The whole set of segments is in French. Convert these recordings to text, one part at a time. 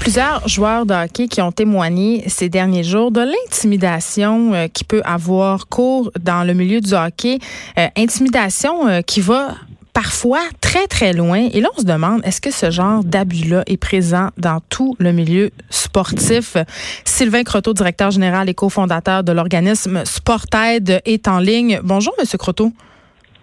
Plusieurs joueurs de hockey qui ont témoigné ces derniers jours de l'intimidation euh, qui peut avoir cours dans le milieu du hockey. Euh, intimidation euh, qui va parfois très, très loin. Et là, on se demande, est-ce que ce genre d'abus-là est présent dans tout le milieu sportif? Sylvain Croteau, directeur général et cofondateur de l'organisme Sportaid, est en ligne. Bonjour, Monsieur Croteau.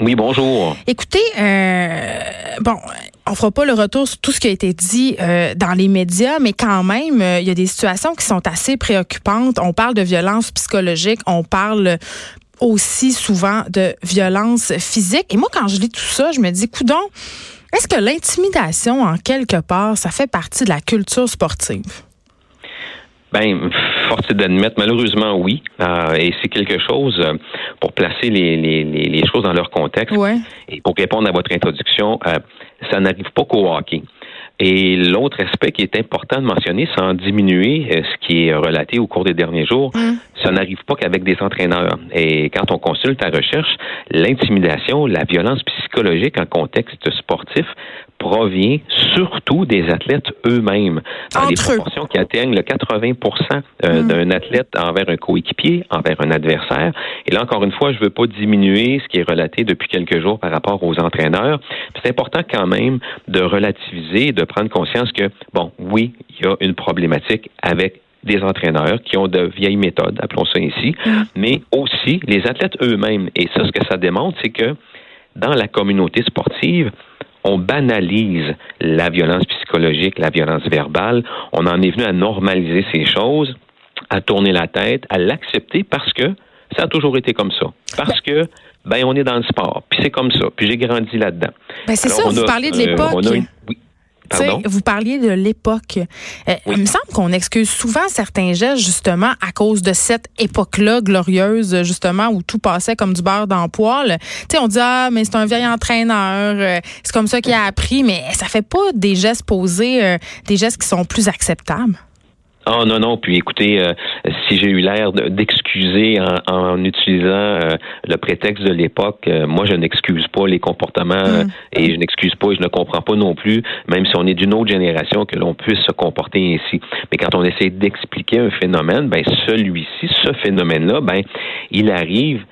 Oui, bonjour. Écoutez, euh, bon, on fera pas le retour sur tout ce qui a été dit euh, dans les médias, mais quand même, euh, il y a des situations qui sont assez préoccupantes. On parle de violence psychologique, on parle aussi souvent de violence physique. Et moi, quand je lis tout ça, je me dis, coudon, est-ce que l'intimidation, en quelque part, ça fait partie de la culture sportive? Ben, force d'admettre, malheureusement, oui. Euh, et c'est quelque chose, euh, pour placer les, les, les, choses dans leur contexte, et pour répondre à votre introduction, euh, ça n'arrive pas qu'au hockey. Et l'autre aspect qui est important de mentionner, sans diminuer ce qui est relaté au cours des derniers jours, mm. ça n'arrive pas qu'avec des entraîneurs. Et quand on consulte la recherche, l'intimidation, la violence psychologique en contexte sportif provient surtout des athlètes eux-mêmes, dans des proportions qui atteignent le 80 euh, hmm. d'un athlète envers un coéquipier, envers un adversaire. Et là, encore une fois, je ne veux pas diminuer ce qui est relaté depuis quelques jours par rapport aux entraîneurs. C'est important quand même de relativiser, de prendre conscience que, bon, oui, il y a une problématique avec des entraîneurs qui ont de vieilles méthodes, appelons ça ainsi, hmm. mais aussi les athlètes eux-mêmes. Et ça, ce que ça démontre, c'est que dans la communauté sportive, on banalise la violence psychologique, la violence verbale. On en est venu à normaliser ces choses, à tourner la tête, à l'accepter parce que ça a toujours été comme ça. Parce que ben on est dans le sport, puis c'est comme ça, puis j'ai grandi là-dedans. Ben c'est ça, vous parlez de euh, l'époque. Vous parliez de l'époque. Euh, il me semble qu'on excuse souvent certains gestes justement à cause de cette époque-là glorieuse justement où tout passait comme du beurre dans le poêle. sais, on dit ah mais c'est un vieil entraîneur, euh, c'est comme ça qu'il a appris, mais ça fait pas des gestes posés, euh, des gestes qui sont plus acceptables. Ah non, non. Puis écoutez, euh, si j'ai eu l'air d'excuser en, utilisant euh, le prétexte de l'époque, euh, moi je n'excuse pas les comportements mm. et je n'excuse pas et je ne comprends pas non plus, même si on est d'une autre génération, que l'on puisse se comporter ainsi. Mais quand on essaie d'expliquer un phénomène, ben celui-ci, ce phénomène-là, ben il arrive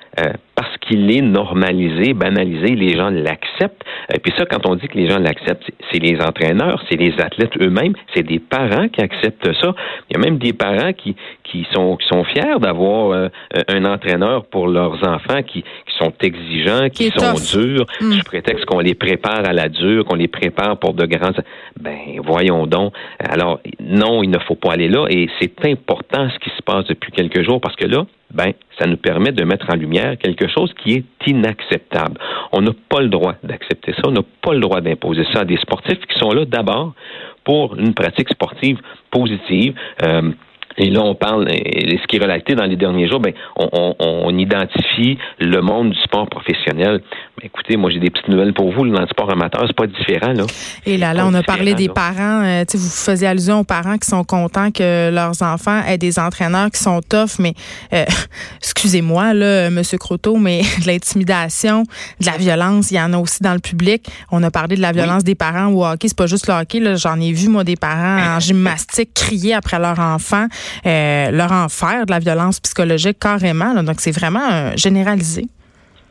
parce qu'il est normalisé, banalisé, les gens l'acceptent. Et puis ça, quand on dit que les gens l'acceptent, c'est les entraîneurs, c'est les athlètes eux-mêmes, c'est des parents qui acceptent ça. Il y a même des parents qui, qui sont, qui sont fiers d'avoir euh, un entraîneur pour leurs enfants qui, qui sont exigeants, qui, sont durs, mm. sous prétexte qu'on les prépare à la dure, qu'on les prépare pour de grands... Ben, voyons donc. Alors, non, il ne faut pas aller là. Et c'est important ce qui se passe depuis quelques jours parce que là, ben, ça nous permet de mettre en lumière quelque chose qui est inacceptable. On n'a pas le droit d'accepter ça. On n'a pas le droit d'imposer ça à des sportifs qui sont là d'abord pour une pratique sportive positive. Euh, et là, on parle, et ce qui est relaté dans les derniers jours, ben, on, on, identifie le monde du sport professionnel. Écoutez, moi, j'ai des petites nouvelles pour vous. Dans le sport amateur, c'est pas différent, là. Et là, là, on a parlé des parents. Euh, vous faisiez allusion aux parents qui sont contents que leurs enfants aient des entraîneurs qui sont tough, mais euh, excusez-moi, là, Monsieur Croteau, mais de l'intimidation, de la violence, il y en a aussi dans le public. On a parlé de la violence des parents au hockey. C'est pas juste le hockey, là. J'en ai vu, moi, des parents en gymnastique crier après leur enfant. Euh, leur en faire de la violence psychologique carrément. Donc, c'est vraiment euh, généralisé.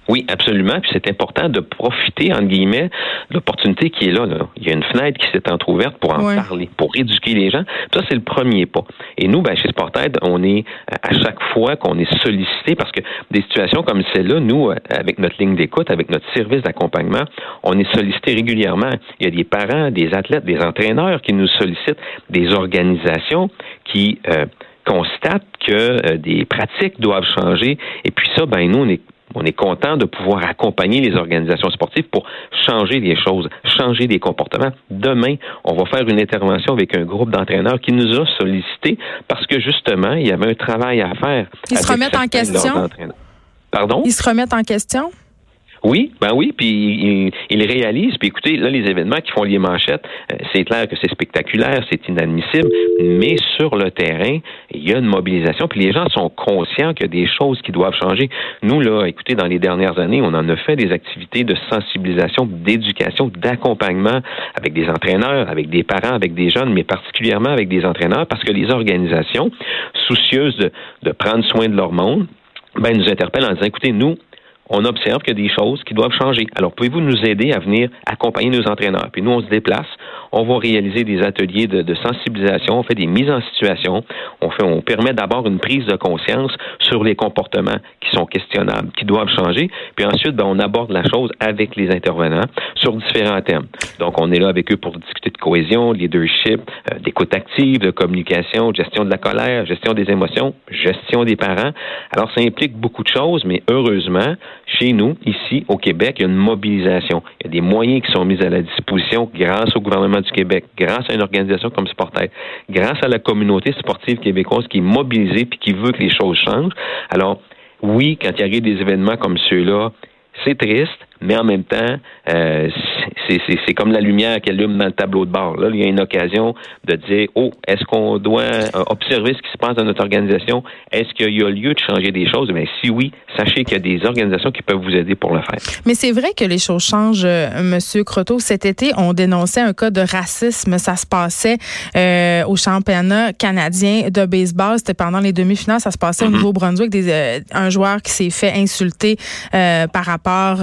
Oui, absolument. Puis c'est important de profiter, entre guillemets, de l'opportunité qui est là, Il y a une fenêtre qui s'est entrouverte pour en parler, pour éduquer les gens. Ça, c'est le premier pas. Et nous, ben, chez Sportaid, on est à chaque fois qu'on est sollicité, parce que des situations comme celle-là, nous, avec notre ligne d'écoute, avec notre service d'accompagnement, on est sollicité régulièrement. Il y a des parents, des athlètes, des entraîneurs qui nous sollicitent, des organisations qui euh, constatent que euh, des pratiques doivent changer. Et puis ça, ben nous, on est on est content de pouvoir accompagner les organisations sportives pour changer les choses, changer des comportements. Demain, on va faire une intervention avec un groupe d'entraîneurs qui nous a sollicité parce que justement, il y avait un travail à faire. Ils se remettent en question? Pardon? Ils se remettent en question? Oui, ben oui, puis ils, réalisent. Puis écoutez, là, les événements qui font les manchettes, euh, c'est clair que c'est spectaculaire, c'est inadmissible, mais sur le terrain, il y a une mobilisation, puis les gens sont conscients qu'il y a des choses qui doivent changer. Nous, là, écoutez, dans les dernières années, on en a fait des activités de sensibilisation, d'éducation, d'accompagnement avec des entraîneurs, avec des parents, avec des jeunes, mais particulièrement avec des entraîneurs, parce que les organisations, soucieuses de, de prendre soin de leur monde, ben, nous interpellent en disant, écoutez, nous, on observe qu'il y a des choses qui doivent changer. Alors, pouvez-vous nous aider à venir accompagner nos entraîneurs? Puis nous, on se déplace, on va réaliser des ateliers de, sensibilisation, on fait des mises en situation, on, permet d'abord une prise de conscience sur les comportements qui sont questionnables, qui doivent changer, puis ensuite, ben, on aborde la chose avec les intervenants sur différents thèmes. Donc, on est là avec eux pour discuter de cohésion, de leadership, euh, d'écoute active, de communication, gestion de la colère, gestion des émotions, gestion des parents. Alors, ça implique beaucoup de choses, mais heureusement, chez nous, ici, au Québec, il y a une mobilisation. Il y a des moyens qui sont mis à la disposition grâce au gouvernement du Québec, grâce à une organisation comme Sportaid, grâce à la communauté sportive québécoise qui est mobilisée puis qui veut que les choses changent. Alors, oui, quand il arrive des événements comme ceux-là, c'est triste, mais en même temps, euh, c'est comme la lumière qui allume dans le tableau de bord. Là, il y a une occasion de dire, oh, est-ce qu'on doit euh, observer ce qui se passe dans notre organisation? Est-ce qu'il y a lieu de changer des choses? Mais si oui, sachez qu'il y a des organisations qui peuvent vous aider pour le faire. Mais c'est vrai que les choses changent, euh, Monsieur Croteau. Cet été, on dénonçait un cas de racisme. Ça se passait euh, au championnat canadien de baseball. C'était pendant les demi-finales. Ça se passait au mm-hmm. Nouveau-Brunswick. Un joueur qui s'est fait insulter par rapport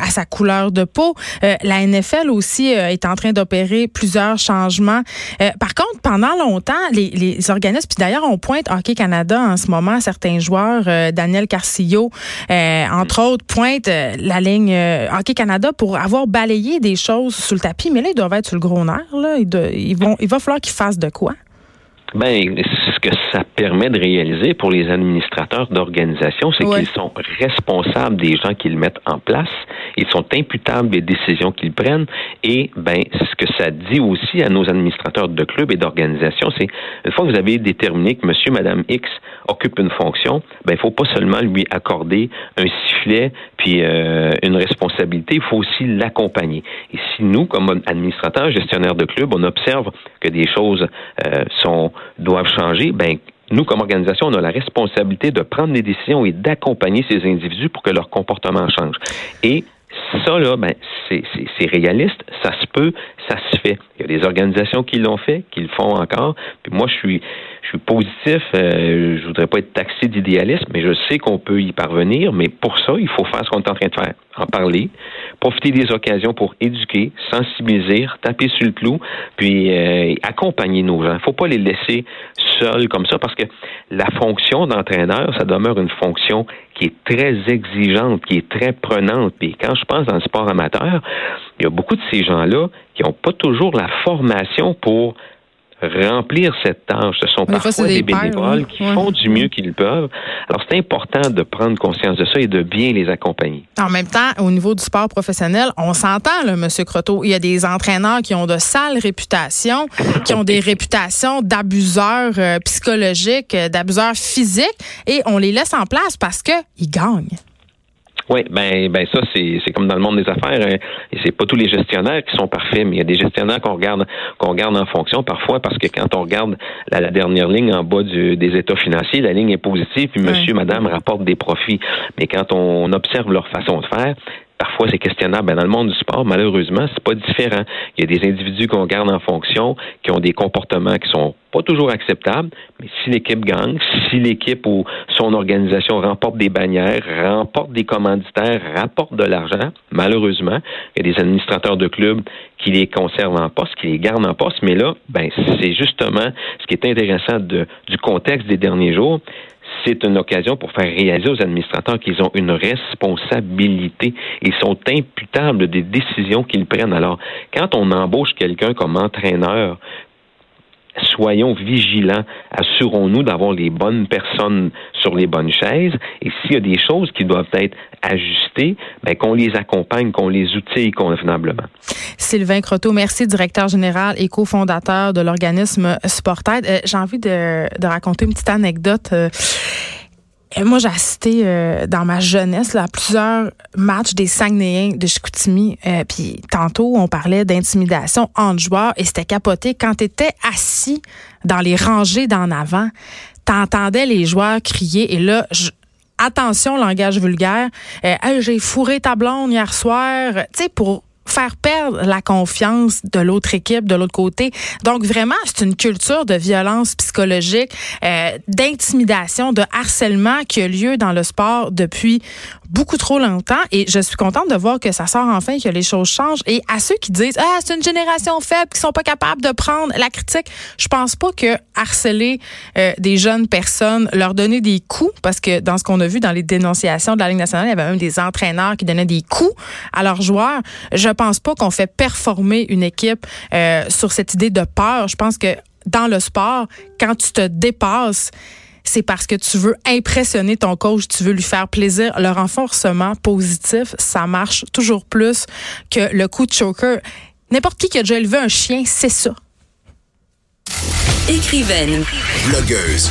à sa couleur de peau. la NFL aussi est en train d'opérer plusieurs changements. par contre, pendant longtemps, les, les organismes, puis d'ailleurs, on pointe Hockey Canada en ce moment, certains joueurs, Daniel Carcillo, euh, entre autres, pointe euh, la ligne euh, Hockey Canada pour avoir balayé des choses sous le tapis. Mais là, ils doivent être sur le gros nerf. Là. Ils, vont, il va falloir qu'ils fassent de quoi? Ben, ce que ça permet de réaliser pour les administrateurs d'organisation, c'est qu'ils sont responsables des gens qu'ils mettent en place, ils sont imputables des décisions qu'ils prennent, et ben, ce que ça dit aussi à nos administrateurs de clubs et d'organisations, c'est une fois que vous avez déterminé que Monsieur, Madame X occupe une fonction, ben, il faut pas seulement lui accorder un sifflet puis euh, une responsabilité, il faut aussi l'accompagner. Et si nous, comme administrateurs, gestionnaires de clubs, on observe que des choses euh, sont doivent changer, ben nous, comme organisation, on a la responsabilité de prendre des décisions et d'accompagner ces individus pour que leur comportement change. Et ça, là, ben, c'est réaliste, ça se peut, ça se fait. Il y a des organisations qui l'ont fait, qui le font encore. Puis moi, je suis, je suis positif. Euh, je voudrais pas être taxé d'idéaliste, mais je sais qu'on peut y parvenir. Mais pour ça, il faut faire ce qu'on est en train de faire, en parler, profiter des occasions pour éduquer, sensibiliser, taper sur le clou, puis euh, accompagner nos gens. Il faut pas les laisser seuls comme ça, parce que la fonction d'entraîneur, ça demeure une fonction qui est très exigeante, qui est très prenante. Puis quand je pense dans le sport amateur, il y a beaucoup de ces gens-là qui n'ont pas toujours la formation pour remplir cette tâche. Ce sont parfois des, bénévoles qui font du mieux qu'ils peuvent. Alors, c'est important de prendre conscience de ça et de bien les accompagner. En même temps, au niveau du sport professionnel, on s'entend, M. Croteau. Il y a des entraîneurs qui ont de sales réputations, qui ont des réputations d'abuseurs euh, psychologiques, euh, d'abuseurs physiques, et on les laisse en place parce qu'ils gagnent. Oui, ben, ben ça, c'est, c'est comme dans le monde des affaires. Hein. et c'est pas tous les gestionnaires qui sont parfaits, mais il y a des gestionnaires qu'on regarde, qu'on regarde en fonction parfois parce que quand on regarde la, dernière ligne en bas du, des états financiers, la ligne est positive, puis monsieur, madame rapportent des profits. Mais quand on observe leur façon de faire, Parfois, c'est questionnable. Dans le monde du sport, malheureusement, c'est pas différent. Il y a des individus qu'on garde en fonction, qui ont des comportements qui sont pas toujours acceptables, mais si l'équipe gagne, si l'équipe ou son organisation remporte des bannières, remporte des commanditaires, rapporte de l'argent, malheureusement, il y a des administrateurs de clubs qui les conservent en poste, qui les gardent en poste, mais là, ben, c'est justement ce qui est intéressant du contexte des derniers jours, c'est une occasion pour faire réaliser aux administrateurs qu'ils ont une responsabilité. Ils sont imputables des décisions qu'ils prennent. Alors, quand on embauche quelqu'un comme entraîneur, soyons vigilants, assurons-nous d'avoir les bonnes personnes sur les bonnes chaises et s'il y a des choses qui doivent être ajustées, ben, qu'on les accompagne, qu'on les outille convenablement. Sylvain Croteau, merci, directeur général et cofondateur de l'organisme Sportaid. Euh, j'ai envie de, raconter une petite anecdote. Euh, moi, j'ai assisté euh, dans ma jeunesse à plusieurs matchs des Saguenayens de Chicoutimi. Euh, puis tantôt, on parlait d'intimidation entre joueurs et c'était capoté. Quand tu étais assis dans les rangées d'en avant, t'entendais les joueurs crier et là, je, attention langage vulgaire. Euh, j'ai fourré ta blonde hier soir. Tu pour faire perdre la confiance de l'autre équipe, de l'autre côté. Donc vraiment, c'est une culture de violence psychologique, euh, d'intimidation, de harcèlement qui a lieu dans le sport depuis beaucoup trop longtemps. Et je suis contente de voir que ça sort enfin, que les choses changent. Et à ceux qui disent ah c'est une génération faible qui sont pas capables de prendre la critique, je pense pas que harceler euh, des jeunes personnes, leur donner des coups, parce que dans ce qu'on a vu dans les dénonciations de la Ligue nationale, il y avait même des entraîneurs qui donnaient des coups à leurs joueurs. Je pense pas qu'on fait performer une équipe euh, sur cette idée de peur. Je pense que dans le sport, quand tu te dépasses, c'est parce que tu veux impressionner ton coach, tu veux lui faire plaisir. Le renforcement positif, ça marche toujours plus que le coup de choker. N'importe qui qui a déjà élevé un chien, c'est ça. Écrivaine. Blogueuse.